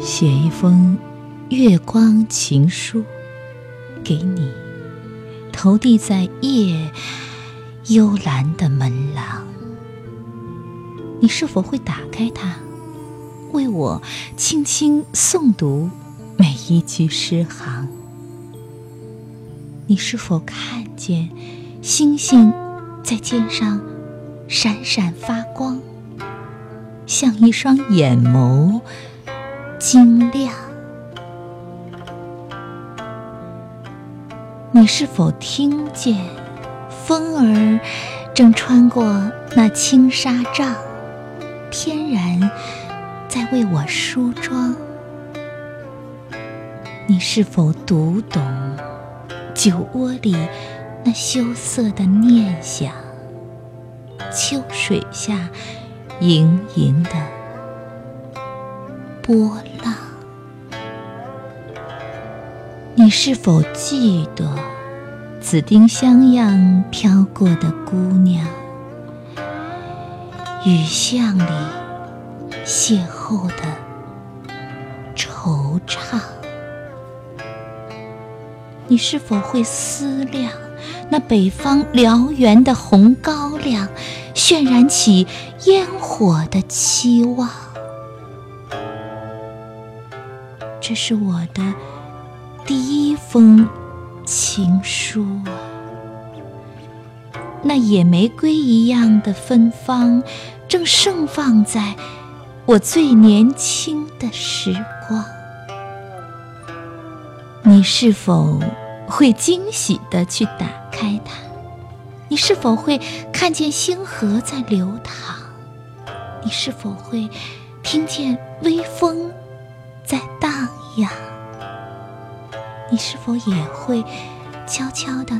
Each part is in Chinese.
写一封月光情书给你，投递在夜幽蓝的门廊。你是否会打开它，为我轻轻诵读每一句诗行？你是否看见星星在肩上闪闪发光，像一双眼眸晶亮？你是否听见风儿正穿过那轻纱帐？天然在为我梳妆，你是否读懂酒窝里那羞涩的念想？秋水下盈盈的波浪，你是否记得紫丁香样飘过的姑娘？雨巷里邂逅的惆怅，你是否会思量那北方燎原的红高粱，渲染起烟火的期望？这是我的第一封情书啊，那野玫瑰一样的芬芳。正盛放在我最年轻的时光，你是否会惊喜的去打开它？你是否会看见星河在流淌？你是否会听见微风在荡漾。你是否也会悄悄的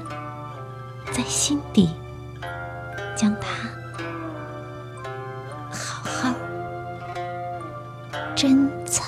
在心底将它好好珍藏？